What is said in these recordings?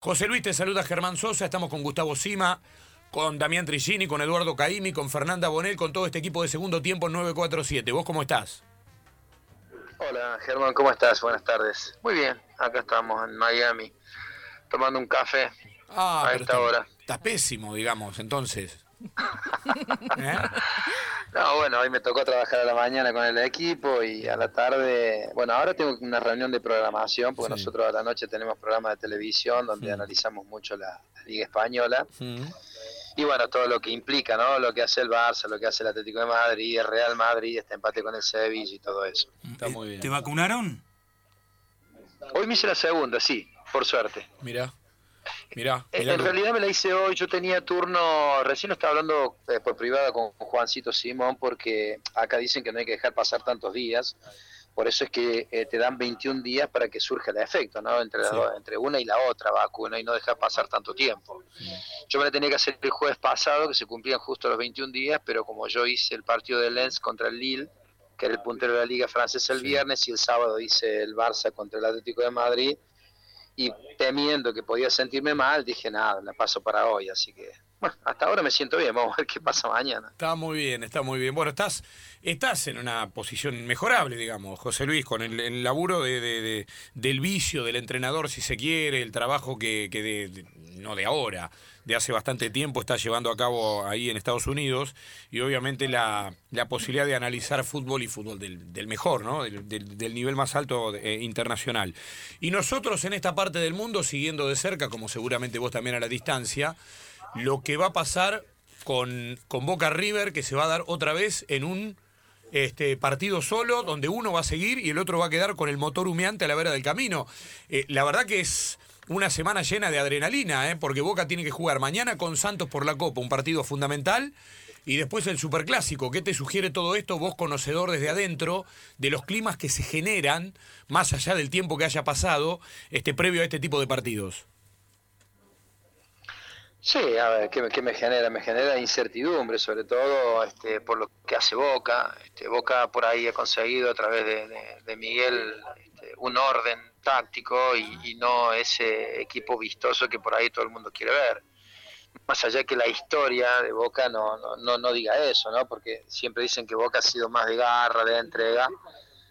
José Luis te saluda Germán Sosa, estamos con Gustavo Sima, con Damián Trigini, con Eduardo Caimi, con Fernanda Bonel, con todo este equipo de segundo tiempo 947. ¿Vos cómo estás? Hola Germán, ¿cómo estás? Buenas tardes. Muy bien, acá estamos en Miami, tomando un café Ah, a esta hora. está pésimo, digamos, entonces. ¿Eh? No, bueno, hoy me tocó trabajar a la mañana con el equipo y a la tarde, bueno, ahora tengo una reunión de programación porque Sí. nosotros a la noche tenemos programas de televisión donde analizamos mucho la, la Liga Española y bueno, todo lo que implica, ¿no? Lo que hace el Barça, lo que hace el Atlético de Madrid, el Real Madrid, este empate con el Sevilla y todo eso. Está muy bien. ¿Te vacunaron? Hoy me hice la segunda, sí, por suerte. Mirá, mirá. Eh, mirá En realidad me la hice hoy, yo tenía turno, recién estaba hablando eh, por privada con Juancito Simón, porque acá dicen que no hay que dejar pasar tantos días, por eso es que eh, te dan 21 días para que surja el efecto, ¿no? Entre, Sí. entre una y la otra vacuna y no dejar pasar tanto tiempo. Yo me la tenía que hacer el jueves pasado, que se cumplían justo los 21 días, pero como yo hice el partido de Lens contra el Lille, que era el puntero de la Liga Francesa el Sí. viernes, y el sábado hice el Barça contra el Atlético de Madrid, y temiendo que podía sentirme mal, dije nada, la paso para hoy, así que bueno, hasta ahora me siento bien, vamos a ver qué pasa mañana. Está muy bien, está muy bien. Bueno, estás, estás en una posición mejorable, digamos, José Luis, con el, el laburo de, de- de- del vicio del entrenador, si se quiere, el trabajo que, que de- no de ahora, de hace bastante tiempo está llevando a cabo ahí en Estados Unidos, y obviamente la, la posibilidad de analizar fútbol y fútbol del, del mejor, ¿no? Del, nivel más alto eh, internacional. Y nosotros en esta parte del mundo, siguiendo de cerca, como seguramente vos también a la distancia, lo que va a pasar con, con Boca River, que se va a dar otra vez en un este, partido solo, donde uno va a seguir y el otro va a quedar con el motor humeante a la vera del camino. Eh, la verdad que es una semana llena de adrenalina, ¿eh? porque Boca tiene que jugar mañana con Santos por la Copa, un partido fundamental. Y después el superclásico. ¿Qué te sugiere todo esto, vos conocedor desde adentro, de los climas que se generan, más allá del tiempo que haya pasado, este, previo a este tipo de partidos? Sí, a ver, ¿qué, me- qué me genera? Me genera incertidumbre, sobre todo este, por lo que hace Boca. Este, Boca por ahí ha conseguido a través de, de- de Miguel este, un orden táctico y, y no ese equipo vistoso que por ahí todo el mundo quiere ver. Más allá que la historia de Boca no, no, no, diga eso, ¿no? Porque siempre dicen que Boca ha sido más de garra, de entrega,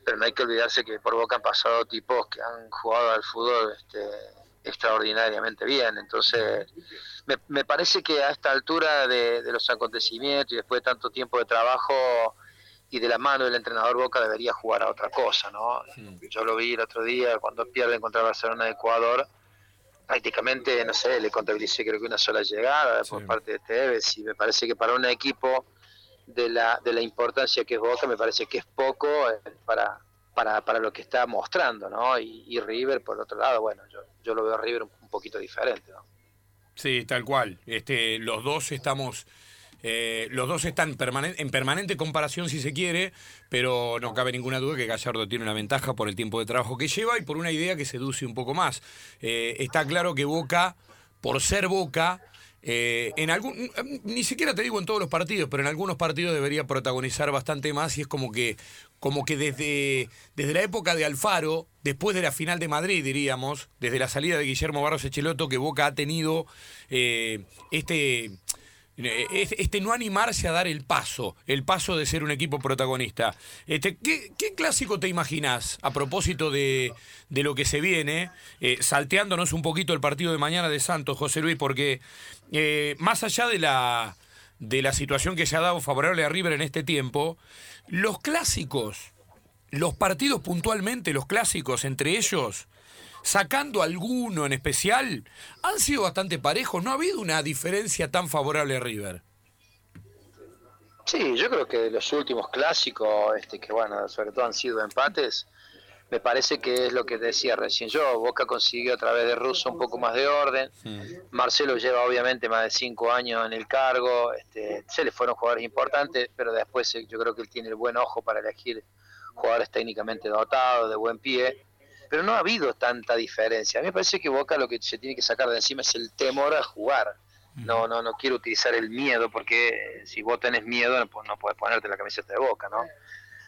pero no hay que olvidarse que por Boca han pasado tipos que han jugado al fútbol este, extraordinariamente bien. Entonces, me, me parece que a esta altura de, de los acontecimientos y después de tanto tiempo de trabajo y de la mano del entrenador Boca debería jugar a otra cosa, ¿no? Yo lo vi el otro día cuando pierden contra Barcelona de Ecuador, prácticamente, no sé, le contabilicé creo que una sola llegada por Sí. parte de Tevez y me parece que para un equipo de la, de la importancia que es Boca me parece que es poco eh, para, para, para lo que está mostrando, ¿no? Y, y River, por otro lado, bueno, yo, yo lo veo a River un, un poquito diferente, ¿no? Sí, tal cual. Este, los dos estamos, eh, los dos están en permanente comparación si se quiere, pero no cabe ninguna duda que Gallardo tiene una ventaja por el tiempo de trabajo que lleva y por una idea que seduce un poco más. Eh, está claro que Boca, por ser Boca, eh, en algún, ni siquiera te digo en todos los partidos, pero en algunos partidos debería protagonizar bastante más y es como que, como que desde, desde la época de Alfaro, después de la final de Madrid, diríamos, desde la salida de Guillermo Barros Echeloto, que Boca ha tenido este, este este no animarse a dar el paso, el paso de ser un equipo protagonista. Este, ¿qué, qué clásico te imaginás a propósito de, de lo que se viene, eh, salteándonos un poquito el partido de mañana de Santos, José Luis? Porque eh, más allá de la, de la situación que se ha dado favorable a River en este tiempo, los clásicos, los partidos puntualmente, los clásicos entre ellos, sacando alguno en especial, han sido bastante parejos. No ha habido una diferencia tan favorable a River. Sí, yo creo que de los últimos clásicos, este, que bueno, sobre todo han sido empates, me parece que es lo que decía recién yo. Boca consiguió a través de Russo un poco más de orden. Marcelo lleva obviamente más de cinco años en el cargo. Este, se le fueron jugadores importantes, pero después eh, yo creo que él tiene el buen ojo para elegir jugadores técnicamente dotados, de buen pie. Pero no ha habido tanta diferencia. A mí me parece que Boca lo que se tiene que sacar de encima es el temor a jugar. No, no, no quiero utilizar el miedo porque si vos tenés miedo no, no puedes ponerte la camiseta de Boca, ¿no?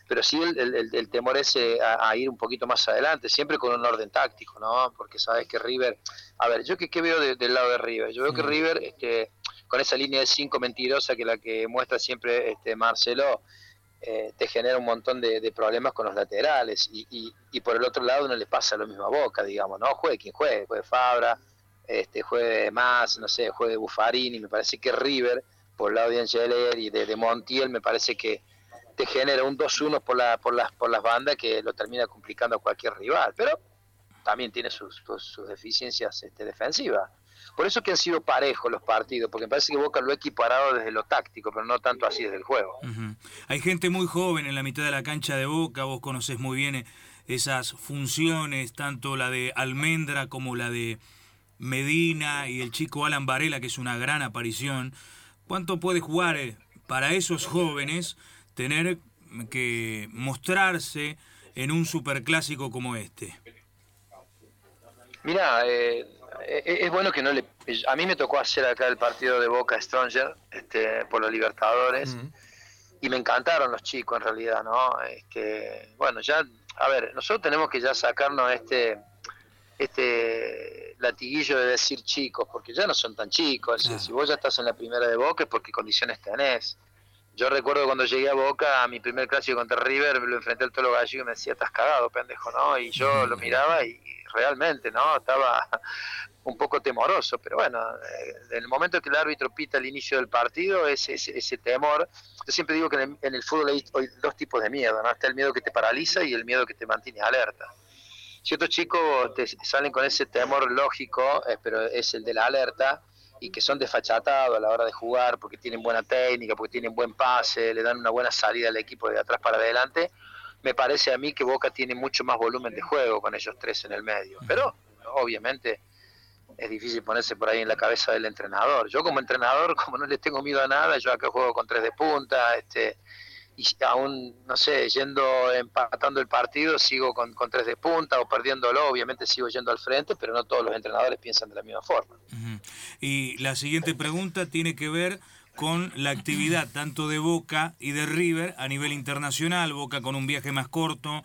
pero sí el, temor es a, ir un poquito más adelante, siempre con un orden táctico, ¿no? Porque sabes que River, a ver, yo qué, veo del lado de River, yo veo que River, este, con esa línea de cinco mentirosa que la que muestra siempre este Marcelo, eh, te genera un montón de, problemas con los laterales y, y, por el otro lado no le pasa lo mismo a Boca, digamos, ¿no? Juegue quien juegue, juegue Fabra, este, juegue más, no sé, juegue Buffarini, me parece que River, por el lado de Angeler y de, Montiel, me parece que te genera un 2-1 por, por, las, por las bandas que lo termina complicando a cualquier rival, pero también tiene sus, sus, deficiencias este, defensivas. Por eso que han sido parejos los partidos, porque me parece que Boca lo ha equiparado desde lo táctico, pero no tanto así desde el juego. Hay gente muy joven en la mitad de la cancha de Boca, vos conocés muy bien esas funciones, tanto la de Almendra como la de Medina y el chico Alan Varela, que es una gran aparición. ¿Cuánto puede jugar eh, para esos jóvenes tener que mostrarse en un superclásico como este? Mira, eh, eh, es bueno que no le... A mí me tocó hacer acá el partido de Boca Stronger este, por los Libertadores y me encantaron los chicos en realidad, ¿no? Este, bueno, ya, a ver, nosotros tenemos que ya sacarnos este este latiguillo de decir chicos, porque ya no son tan chicos. Si vos ya estás en la primera de Boca es porque condiciones tenés. Yo recuerdo cuando llegué a Boca, a mi primer clásico contra River, lo enfrenté al Tolo Gallego y me decía, estás cagado, pendejo, ¿no? Y yo lo miraba y realmente, ¿no? Estaba un poco temoroso, pero bueno, eh, en el momento que el árbitro pita el inicio del partido, ese, ese, temor, yo siempre digo que en el, fútbol hay, dos tipos de miedo, ¿no? Está el miedo que te paraliza y el miedo que te mantiene alerta. Si otros chicos te salen con ese temor lógico, eh, pero es el de la alerta, y que son desfachatados a la hora de jugar porque tienen buena técnica, porque tienen buen pase, le dan una buena salida al equipo de atrás para adelante, me parece a mí que Boca tiene mucho más volumen de juego con ellos tres en el medio. Pero obviamente es difícil ponerse por ahí en la cabeza del entrenador. Yo como entrenador, como no le tengo miedo a nada, yo acá juego con tres de punta, este y aún, no sé, yendo empatando el partido, sigo con, con, tres de punta o perdiéndolo, obviamente sigo yendo al frente, pero no todos los entrenadores piensan de la misma forma. Y la siguiente pregunta tiene que ver con la actividad tanto de Boca y de River a nivel internacional, Boca con un viaje más corto,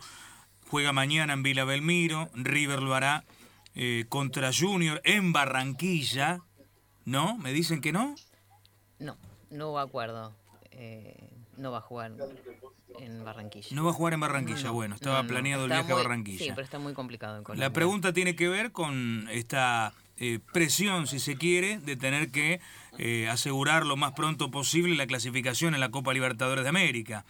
juega mañana en Vila Belmiro, River lo hará eh, contra Junior en Barranquilla, ¿no? ¿Me dicen que no? No, no hubo acuerdo. Eh, no va a jugar en Barranquilla. No va a jugar en Barranquilla, bueno, estaba planeado el viaje a Barranquilla. Sí, pero está muy complicado en La pregunta tiene que ver con esta eh, presión, si se quiere, de tener que eh, asegurar lo más pronto posible la clasificación en la Copa Libertadores de América.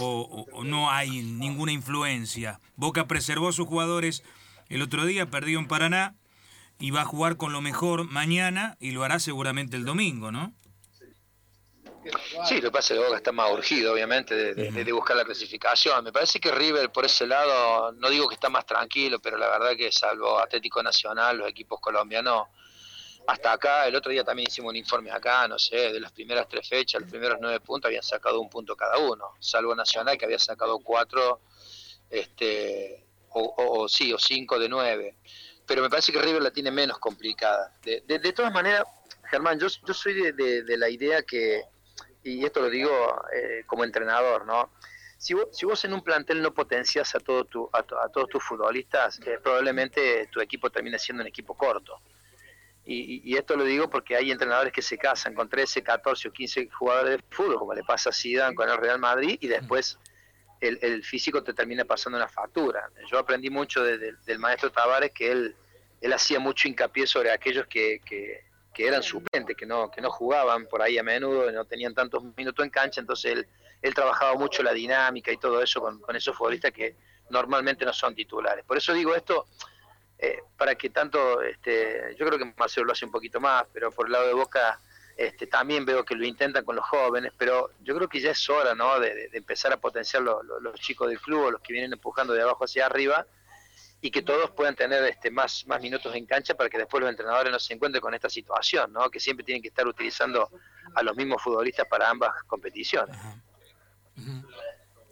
O, no hay ninguna influencia. Boca preservó a sus jugadores el otro día, perdió en Paraná y va a jugar con lo mejor mañana y lo hará seguramente el domingo, ¿no? Sí, lo que pasa es que Boca está más urgido, obviamente, de, buscar la clasificación. Me parece que River, por ese lado, no digo que está más tranquilo, pero la verdad que salvo Atlético Nacional, los equipos colombianos, hasta acá, el otro día también hicimos un informe acá, no sé, de las primeras tres fechas, los primeros nueve puntos habían sacado un punto cada uno, salvo Nacional que había sacado cuatro, este, o, sí, o cinco de nueve. Pero me parece que River la tiene menos complicada. De, de, todas maneras, Germán, yo, yo soy de la idea que y esto lo digo eh, como entrenador, ¿no? Si vos, si vos en un plantel no potencias a, todo tu, a, todos tus futbolistas, eh, probablemente tu equipo termine siendo un equipo corto. Y, esto lo digo porque hay entrenadores que se casan con 13, 14 o 15 jugadores de fútbol, como le pasa a Zidane con el Real Madrid, y después el, físico te termina pasando una factura. Yo aprendí mucho del maestro Tavares que él, él hacía mucho hincapié sobre aquellos que, que que eran suplentes, que no, que no jugaban por ahí a menudo, no tenían tantos minutos en cancha, entonces él, él trabajaba mucho la dinámica y todo eso con, esos futbolistas que normalmente no son titulares. Por eso digo esto, eh, para que tanto, este, yo creo que Marcelo lo hace un poquito más, pero por el lado de Boca este, también veo que lo intentan con los jóvenes, pero yo creo que ya es hora ¿no? de, empezar a potenciar los chicos del club, los que vienen empujando de abajo hacia arriba, y que todos puedan tener este, más, más minutos en cancha para que después los entrenadores no se encuentren con esta situación, ¿no? que siempre tienen que estar utilizando a los mismos futbolistas para ambas competiciones.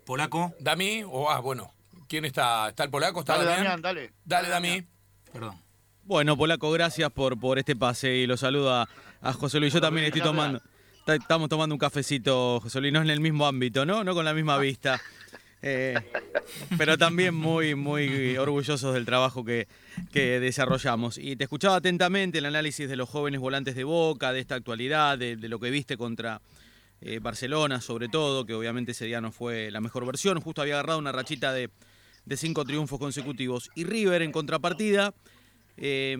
¿Polaco? ¿Dami? O, ah, bueno, ¿quién está? ¿Está el polaco? ¿Está dale, Damián, dale. Dale, Dami. Perdón. Bueno, Polaco, gracias por, por este pase y lo saludo a, José Luis. Yo también estoy tomando, estamos tomando un cafecito, José Luis, no en el mismo ámbito, ¿no? No con la misma vista. Eh, pero también muy, muy orgullosos del trabajo que, que, desarrollamos. Y te escuchaba atentamente el análisis de los jóvenes volantes de Boca, de esta actualidad, de, lo que viste contra eh, Barcelona, sobre todo, que obviamente ese día no fue la mejor versión. Justo había agarrado una rachita de, de cinco triunfos consecutivos. Y River, en contrapartida, eh,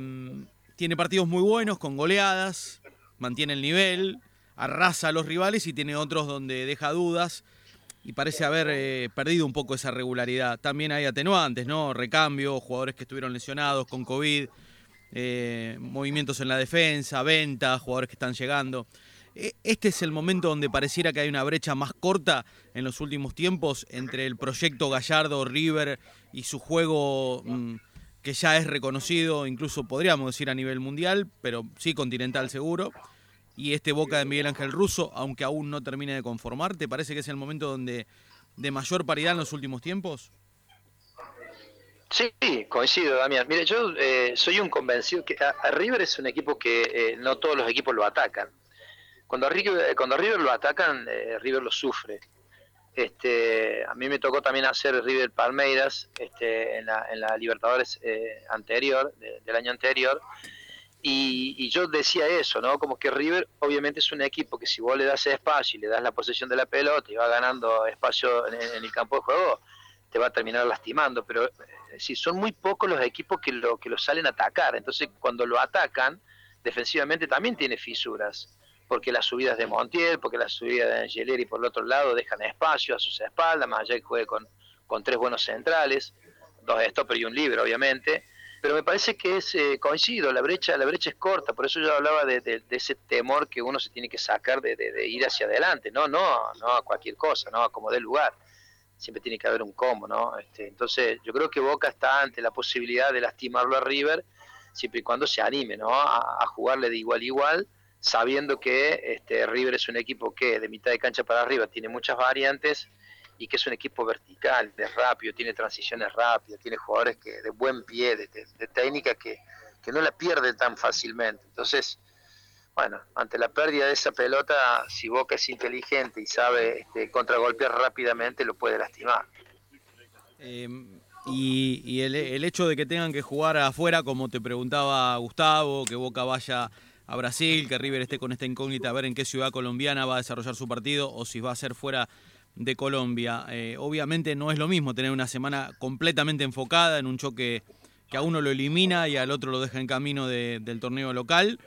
tiene partidos muy buenos, con goleadas, mantiene el nivel, arrasa a los rivales y tiene otros donde deja dudas y parece haber eh, perdido un poco esa regularidad. También hay atenuantes, ¿no? Recambio, jugadores que estuvieron lesionados con COVID, eh, movimientos en la defensa, venta, jugadores que están llegando. E, este es el momento donde pareciera que hay una brecha más corta en los últimos tiempos entre el proyecto Gallardo River y su juego mm, que ya es reconocido, incluso podríamos decir a nivel mundial, pero sí continental seguro y este Boca de Miguel Ángel Russo, aunque aún no termine de conformar, ¿te parece que es el momento donde de mayor paridad en los últimos tiempos? Sí, coincido, Damián. Mire, yo eh, soy un convencido que River es un equipo que eh, no todos los equipos lo atacan. Cuando a River, eh, cuando River lo atacan, River lo sufre. Este, a mí me tocó también hacer River Palmeiras este, en, la, en la Libertadores anterior, del año anterior, y, yo decía eso, ¿no? Como que River obviamente es un equipo que si vos le das espacio y le das la posesión de la pelota y va ganando espacio en, el campo de juego, te va a terminar lastimando. Pero eh, si son muy pocos los equipos que lo, que lo salen a atacar. Entonces cuando lo atacan, defensivamente también tiene fisuras. Porque las subidas de Montiel, porque las subidas de Angeleri por el otro lado dejan espacio a sus espaldas, más allá que juegue con, con tres buenos centrales, dos stoppers y un libre, obviamente pero me parece que es eh, coincido, la brecha, la brecha es corta, por eso yo hablaba de, ese temor que uno se tiene que sacar de, ir hacia adelante, no, no, no a cualquier cosa, no a como dé lugar, siempre tiene que haber un combo, ¿no? Este, entonces yo creo que Boca está ante la posibilidad de lastimarlo a River, siempre y cuando se anime, ¿no? A, jugarle de igual a igual, sabiendo que este, River es un equipo que de mitad de cancha para arriba tiene muchas variantes y que es un equipo vertical, de rápido, tiene transiciones rápidas, tiene jugadores que de buen pie, de, técnica que, no la pierden tan fácilmente. Entonces, bueno, ante la pérdida de esa pelota, si Boca es inteligente y sabe este, contragolpear rápidamente, lo puede lastimar. Em, y, el, el, hecho de que tengan que jugar afuera, como te preguntaba Gustavo, que Boca vaya a Brasil, que River esté con esta incógnita a ver en qué ciudad colombiana va a desarrollar su partido o si va a ser fuera de Colombia. Eh, obviamente no es lo mismo tener una semana completamente enfocada en un choque que a uno lo elimina y al otro lo deja en camino del torneo local.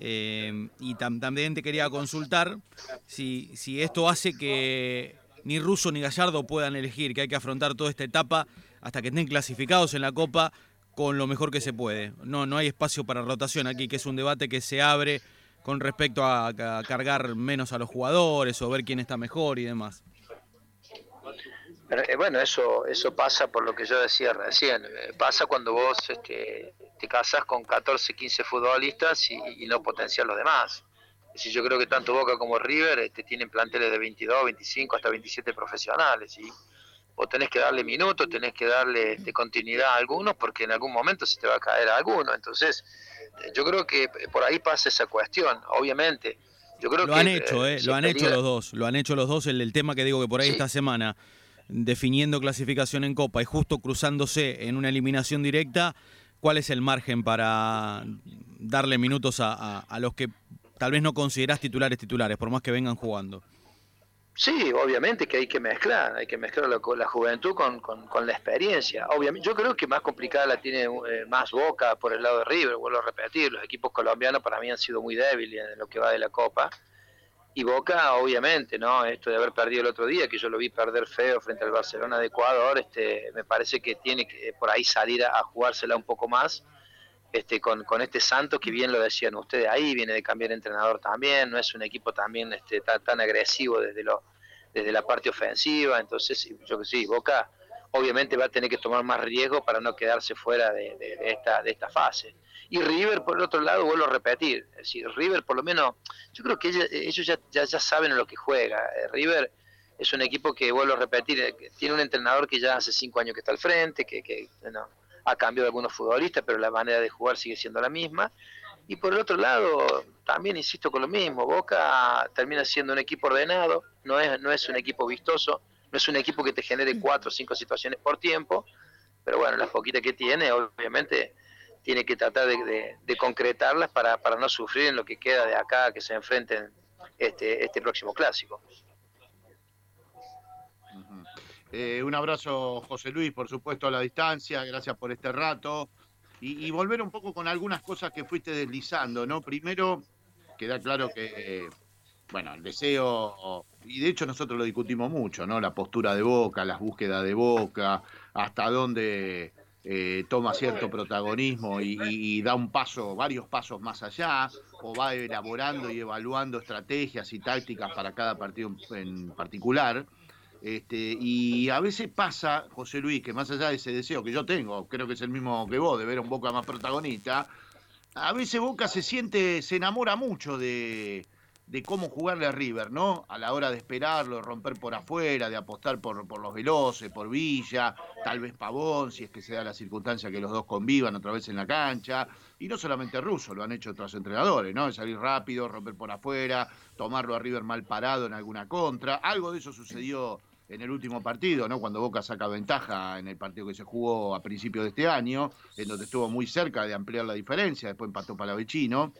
Eh, y también te quería consultar si, si esto hace que ni Russo ni Gallardo puedan elegir, que hay que afrontar toda esta etapa hasta que estén clasificados en la Copa con lo mejor que se puede. No, no hay espacio para rotación aquí, que es un debate que se abre con respecto a cargar menos a los jugadores o ver quién está mejor y demás. Eh, bueno, eso eso pasa por lo que yo decía recién. Eh, pasa cuando vos este, te casas con 14, 15 futbolistas y, no potencias los demás. Es decir, yo creo que tanto Boca como River este, tienen planteles de 22, 25, hasta 27 profesionales. Y vos tenés que darle minutos, tenés que darle este, continuidad a algunos porque en algún momento se te va a caer a alguno. Entonces, eh, yo creo que por ahí pasa esa cuestión. Obviamente, yo creo lo han hecho, eh, lo han hecho los dos, lo han hecho los dos. El, el tema que digo que por ahí esta semana definiendo clasificación en Copa y justo cruzándose en una eliminación directa, ¿cuál es el margen para darle minutos a, los que tal vez no considerás titulares titulares, por más que vengan jugando? Sí, obviamente que hay que mezclar, hay que mezclar la, la juventud con, la experiencia. Obviamente, yo creo que más complicada la tiene eh, más Boca por el lado de River, vuelvo a repetir, los equipos colombianos para mí han sido muy débiles en lo que va de la Copa y Boca, obviamente, ¿no? Esto de haber perdido el otro día, que yo lo vi perder feo frente al Barcelona de Ecuador, este, me parece que tiene que por ahí salir a, jugársela un poco más. Este, con, con este Santos, que bien lo decían ustedes ahí, viene de cambiar entrenador también, no es un equipo también este, tan, tan agresivo desde, lo, desde la parte ofensiva, entonces yo que sí, Boca obviamente va a tener que tomar más riesgo para no quedarse fuera de, esta, de esta fase. Y River, por el otro lado, vuelvo a repetir, es River por lo menos, yo creo que ellos ya, ya, saben en lo que juega. Eh, River es un equipo que, vuelvo a repetir, eh, tiene un entrenador que ya hace cinco años que está al frente, que, que ha cambiado algunos futbolistas, pero la manera de jugar sigue siendo la misma. Y por el otro lado, también insisto con lo mismo, Boca termina siendo un equipo ordenado, no es, no es un equipo vistoso, no es un equipo que te genere cuatro o cinco situaciones por tiempo, pero bueno, las poquitas que tiene, obviamente tiene que tratar de, concretarlas para, para, no sufrir en lo que queda de acá que se enfrenten este, este próximo clásico. Eh, un abrazo, José Luis, por supuesto, a la distancia. Gracias por este rato. Y, volver un poco con algunas cosas que fuiste deslizando, ¿no? Primero, queda claro que, bueno, el deseo, y de hecho nosotros lo discutimos mucho, ¿no? La postura de Boca, las búsquedas de Boca, hasta dónde eh, toma cierto protagonismo y, da un paso, varios pasos más allá, o va elaborando y evaluando estrategias y tácticas para cada partido en particular. Este, y a veces pasa, José Luis, que más allá de ese deseo que yo tengo, creo que es el mismo que vos, de ver a un Boca más protagonista, a veces Boca se siente, se enamora mucho de, cómo jugarle a River, ¿no? A la hora de esperarlo, de romper por afuera, de apostar por, por los veloces, por Villa, tal vez Pavón, si es que se da la circunstancia que los dos convivan otra vez en la cancha. Y no solamente Russo, lo han hecho otros entrenadores, ¿no? De salir rápido, romper por afuera, tomarlo a River mal parado en alguna contra. Algo de eso sucedió en el último partido, ¿no? Cuando Boca saca ventaja en el partido que se jugó a principios de este año, en donde estuvo muy cerca de ampliar la diferencia, después empató Palavecino.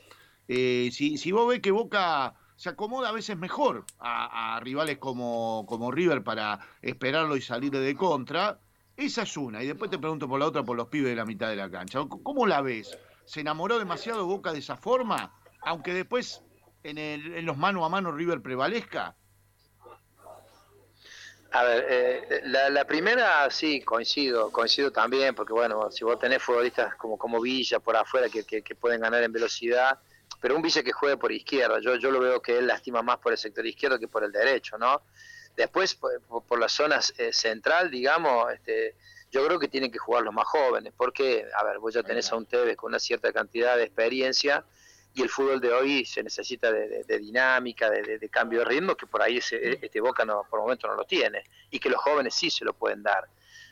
Eh, si, si vos ves que Boca se acomoda a veces mejor a, rivales como, como River para esperarlo y salir de contra, esa es una. Y después te pregunto por la otra, por los pibes de la mitad de la cancha. ¿Cómo la ves? ¿Se enamoró demasiado Boca de esa forma? Aunque después en, el, en los mano a mano River prevalezca. A ver, eh, la, primera sí, coincido, coincido también, porque bueno, si vos tenés futbolistas como, como Villa por afuera que, que, pueden ganar en velocidad, pero un Villa que juegue por izquierda, yo, yo lo veo que él lastima más por el sector izquierdo que por el derecho, ¿no? Después, por, la zona eh, central, digamos, este, yo creo que tienen que jugar los más jóvenes, porque, a ver, vos ya tenés a un Tevez con una cierta cantidad de experiencia, y el fútbol de hoy se necesita de, dinámica, de, cambio de ritmo, que por ahí ese, este Boca no, por el momento no lo tiene, y que los jóvenes sí se lo pueden dar.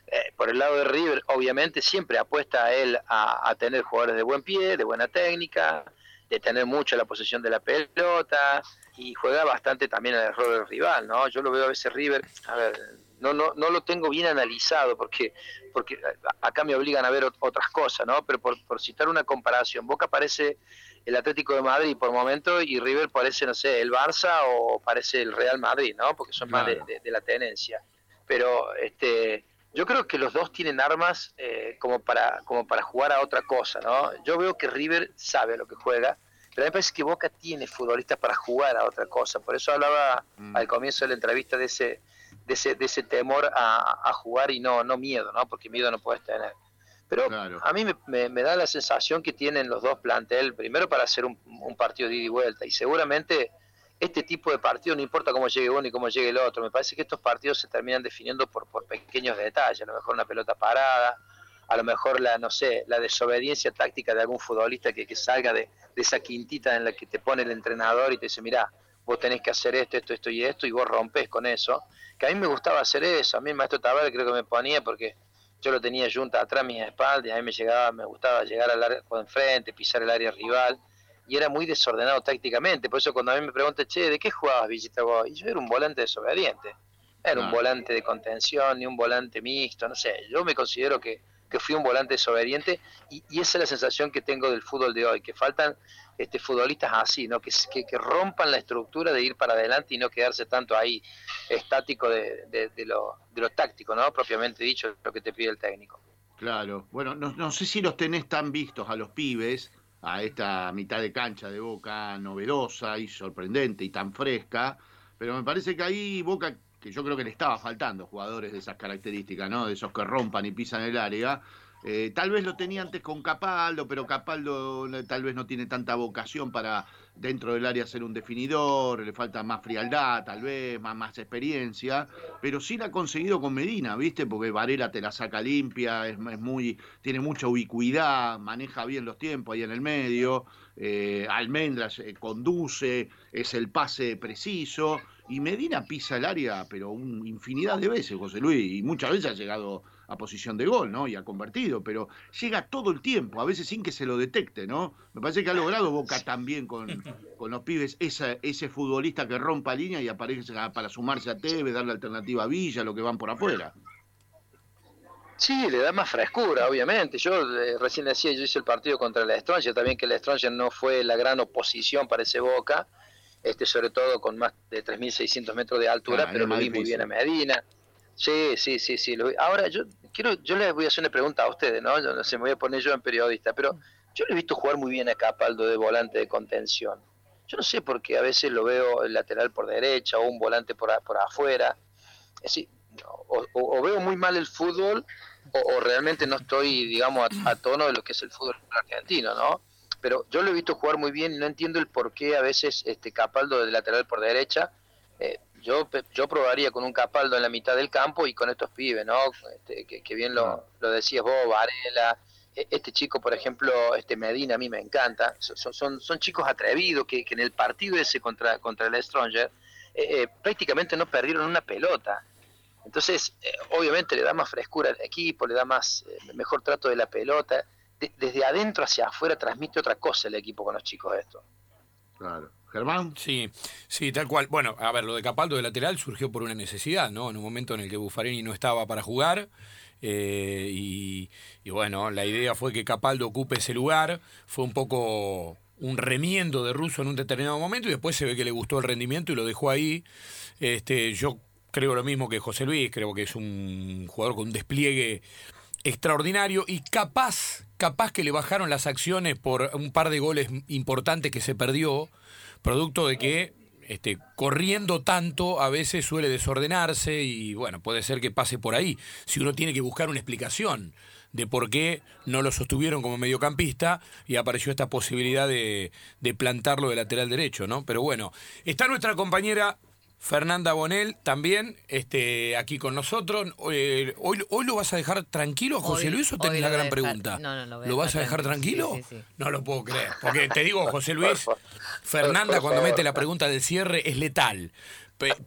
Eh, por el lado de River, obviamente, siempre apuesta a él a, tener jugadores de buen pie, de buena técnica, de tener mucho la posesión de la pelota, y juega bastante también al error del rival, ¿no? Yo lo veo a veces River, a ver, no, no, no lo tengo bien analizado porque, porque acá me obligan a ver otras cosas, ¿no? Pero por, por citar una comparación, Boca parece el Atlético de Madrid por momento y River parece, no sé, el Barça o parece el Real Madrid, ¿no? Porque son más de, la tenencia. Pero este, yo creo que los dos tienen armas eh, como, para, como para jugar a otra cosa, ¿no? Yo veo que River sabe a lo que juega, pero a mí me parece que Boca tiene futbolistas para jugar a otra cosa. Por eso hablaba mm. al comienzo de la entrevista de ese, de ese, de ese temor a, a, jugar y no, no miedo, ¿no? Porque miedo no puedes tener. Pero a mí me, da la sensación que tienen los dos plantel, primero para hacer un, partido de ida y vuelta, y seguramente este tipo de partido, no importa cómo llegue uno y cómo llegue el otro, me parece que estos partidos se terminan definiendo por, por pequeños detalles, a lo mejor una pelota parada, a lo mejor la, no sé, la desobediencia táctica de algún futbolista que, salga de, esa quintita en la que te pone el entrenador y te dice, mira, vos tenés que hacer esto, esto, esto y esto, y vos rompes con eso, que a mí me gustaba hacer eso, a mí el maestro Tabar creo que me ponía porque yo lo tenía junta atrás a mi espalda y a mí me llegaba, me gustaba llegar al área por enfrente, pisar el área rival. Y era muy desordenado tácticamente, por eso cuando a mí me preguntan, che, ¿de qué jugabas Villita Y yo era un volante desobediente, era un volante de contención, ni un volante mixto, no sé, yo me considero que que fui un volante desobediente y, esa es la sensación que tengo del fútbol de hoy, que faltan este, futbolistas así, ¿no? que, que, rompan la estructura de ir para adelante y no quedarse tanto ahí estático de, de, lo, de lo táctico, ¿no? propiamente dicho, lo que te pide el técnico. Claro, bueno, no, no sé si los tenés tan vistos a los pibes, a esta mitad de cancha de Boca novedosa y sorprendente y tan fresca, pero me parece que ahí Boca que yo creo que le estaba faltando jugadores de esas características, ¿no? De esos que rompan y pisan el área. Eh, tal vez lo tenía antes con Capaldo, pero Capaldo tal vez no tiene tanta vocación para dentro del área ser un definidor, le falta más frialdad, tal vez, más, más experiencia, pero sí la ha conseguido con Medina, ¿viste? Porque Varela te la saca limpia, es, muy, tiene mucha ubicuidad, maneja bien los tiempos ahí en el medio, eh, Almendras conduce, es el pase preciso, y Medina pisa el área, pero un infinidad de veces, José Luis, y muchas veces ha llegado a posición de gol, ¿no? Y ha convertido, pero llega todo el tiempo, a veces sin que se lo detecte, ¿no? Me parece que ha logrado Boca también con, con los pibes esa, ese futbolista que rompa línea y aparece para sumarse a Tevez, darle alternativa a Villa, lo que van por afuera. Sí, le da más frescura, obviamente. Yo eh, recién decía, yo hice el partido contra el Stronger, también que el Stronger no fue la gran oposición para ese Boca, este sobre todo con más de 3.600 metros de altura, Ah, pero lo vi muy bien a Medina. Sí, sí, sí, sí. lo vi. Ahora, yo quiero, yo les voy a hacer una pregunta a ustedes, ¿no? Yo no sé, me voy a poner yo en periodista, pero yo le he visto jugar muy bien a Capaldo de volante de contención. Yo no sé por qué a veces lo veo el lateral por derecha o un volante por, por afuera. Es decir, o, veo muy mal el fútbol o, o realmente no estoy, digamos, a, a tono de lo que es el fútbol argentino, ¿no? Pero yo lo he visto jugar muy bien y no entiendo el por qué a veces este Capaldo de lateral por derecha. eh, yo, yo probaría con un Capaldo en la mitad del campo y con estos pibes, ¿no? Este, que, que bien lo, lo decías vos, Varela. E- Este chico, por ejemplo, este Medina, a mí me encanta. Son, son, son chicos atrevidos que, que en el partido ese contra, contra el Stronger eh, eh, prácticamente no perdieron una pelota. Entonces, eh, obviamente le da más frescura al equipo, le da más eh, mejor trato de la pelota. De- desde adentro hacia afuera transmite otra cosa el equipo con los chicos esto. Claro. Germán. Sí, sí, tal cual. Bueno, a ver, lo de Capaldo de lateral surgió por una necesidad, ¿no? En un momento en el que Buffarini no estaba para jugar. eh, y, y bueno, la idea fue que Capaldo ocupe ese lugar. Fue un poco un remiendo de Russo en un determinado momento y después se ve que le gustó el rendimiento y lo dejó ahí. Este, yo creo lo mismo que José Luis, creo que es un jugador con un despliegue extraordinario y capaz, capaz que le bajaron las acciones por un par de goles importantes que se perdió, producto de que este, corriendo tanto a veces suele desordenarse y bueno, puede ser que pase por ahí. Si uno tiene que buscar una explicación de por qué no lo sostuvieron como mediocampista y apareció esta posibilidad de, de plantarlo de lateral derecho, ¿no? Pero bueno, está nuestra compañera Fernanda Bonel también este, aquí con nosotros. Eh, hoy, ¿Hoy lo vas a dejar tranquilo, José Hoy- Luis, o tenés la gran pregunta? no, no, lo voy a ¿Lo vas a dejar tranquilo. tranquilo? Sí, sí, sí. No lo puedo creer. Porque te digo, José Luis, Fernanda Por cuando mete la pregunta del cierre es letal.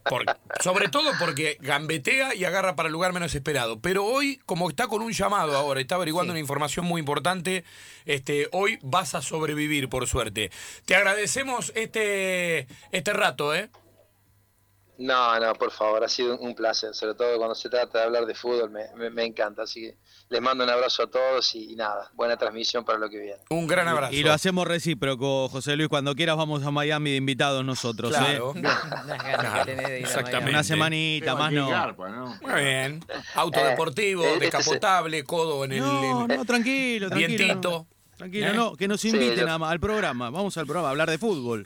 Por- sobre todo porque gambetea y agarra para el lugar menos esperado. Pero hoy, como está con un llamado ahora, está averiguando Sí. una información muy importante, este, hoy vas a sobrevivir, por suerte. Te agradecemos este, este rato, ¿eh? No, no, por favor, ha sido un placer, sobre todo cuando se trata de hablar de fútbol, me, me- me encanta. Así que les mando un abrazo a todos y, nada, buena transmisión para lo que viene. Un gran abrazo. Y lo hacemos recíproco, José Luis. Cuando quieras vamos a Miami de invitados nosotros. Claro. ¿eh? Claro, de exactamente. Una semanita, más no. Garpa, ¿no? Muy bien. Auto deportivo, Eh, este descapotable, codo en el. No, en- no, tranquilo, tranquilo. Vientito. Tranquilo, ¿Eh? no, que nos Sí, inviten yo- nada más al programa. Vamos al programa a hablar de fútbol.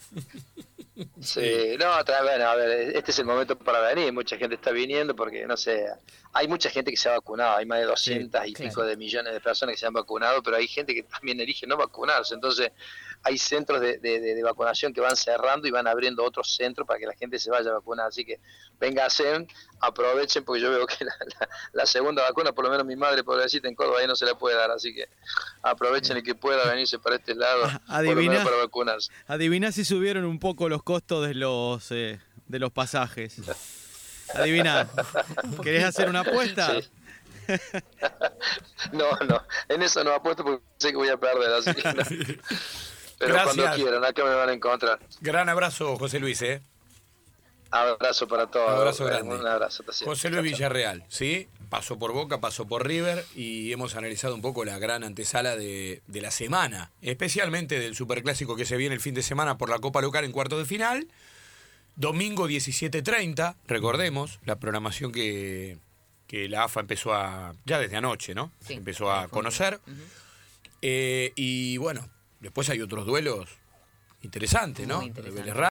Sí, no, otra- bueno, a ver, este es el momento para venir, mucha gente está viniendo porque, no sé, hay mucha gente que se ha vacunado, hay más de 200 y claro. pico de millones de personas que se han vacunado, pero hay gente que también elige no vacunarse, entonces hay centros de, de- vacunación que van cerrando y van abriendo otros centros para que la gente se vaya a vacunar, así que vénganse, aprovechen porque yo veo que la, la- la segunda vacuna, por lo menos mi madre pobrecita en Córdoba ahí no se la puede dar, así que aprovechen el que pueda venirse para este lado, por lo Adivina. menos para vacunarse. Adivina si subieron un poco los costos de los eh, de los pasajes. Adivina. ¿Querés hacer una apuesta? Sí. No, no, en eso no apuesto porque sé que voy a perder, así que no. Pero Gracias. cuando quieran, acá me van a encontrar. Gran abrazo, José Luis, ¿eh? Abrazo para todos. Abrazo eh, grande. Un abrazo. José Luis. Villarreal, ¿sí? Pasó por Boca, pasó por River y hemos analizado un poco la gran antesala de, de la semana, especialmente del superclásico que se viene el fin de semana por la Copa Local en cuartos de final. Domingo 17.30, recordemos, la programación que, que la AFA empezó a, ya desde anoche, ¿no? Sí. empezó a conocer. Eh, y bueno, después hay otros duelos interesantes, ¿no? Muy